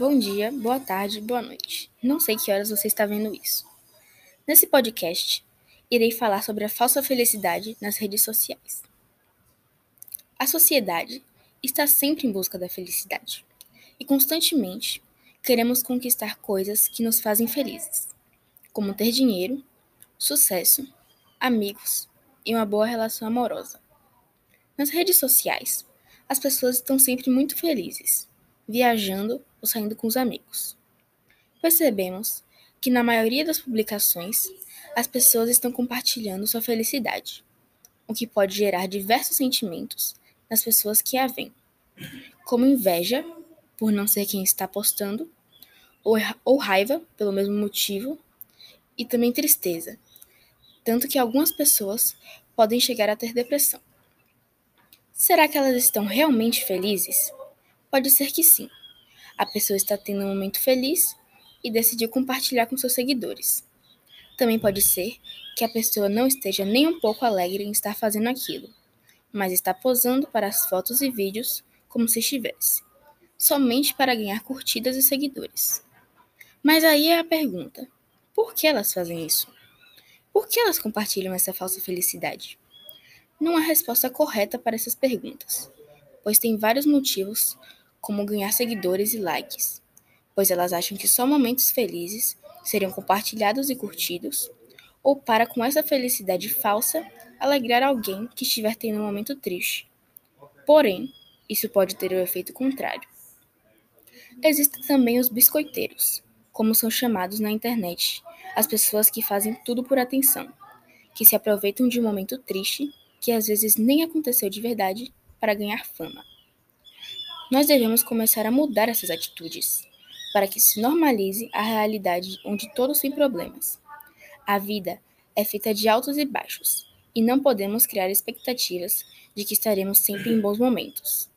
Bom dia, boa tarde, boa noite. Não sei que horas você está vendo isso. Nesse podcast, irei falar sobre a falsa felicidade nas redes sociais. A sociedade está sempre em busca da felicidade e constantemente queremos conquistar coisas que nos fazem felizes, como ter dinheiro, sucesso, amigos e uma boa relação amorosa. Nas redes sociais, as pessoas estão sempre muito felizes, viajando ou saindo com os amigos. Percebemos que na maioria das publicações as pessoas estão compartilhando sua felicidade, o que pode gerar diversos sentimentos nas pessoas que a veem, como inveja por não ser quem está postando, ou, ou raiva pelo mesmo motivo, e também tristeza, tanto que algumas pessoas podem chegar a ter depressão. Será que elas estão realmente felizes? Pode ser que sim. A pessoa está tendo um momento feliz e decidiu compartilhar com seus seguidores. Também pode ser que a pessoa não esteja nem um pouco alegre em estar fazendo aquilo, mas está posando para as fotos e vídeos como se estivesse, somente para ganhar curtidas e seguidores. Mas aí é a pergunta: por que elas fazem isso? Por que elas compartilham essa falsa felicidade? Não há resposta correta para essas perguntas, pois tem vários motivos, como ganhar seguidores e likes, pois elas acham que só momentos felizes seriam compartilhados e curtidos, ou para com essa felicidade falsa alegrar alguém que estiver tendo um momento triste. Porém, isso pode ter o efeito contrário. Existem também os biscoiteiros, como são chamados na internet, as pessoas que fazem tudo por atenção, que se aproveitam de um momento triste, que às vezes nem aconteceu de verdade, para ganhar fama. Nós devemos começar a mudar essas atitudes para que se normalize a realidade onde todos têm problemas. A vida é feita de altos e baixos, e não podemos criar expectativas de que estaremos sempre em bons momentos.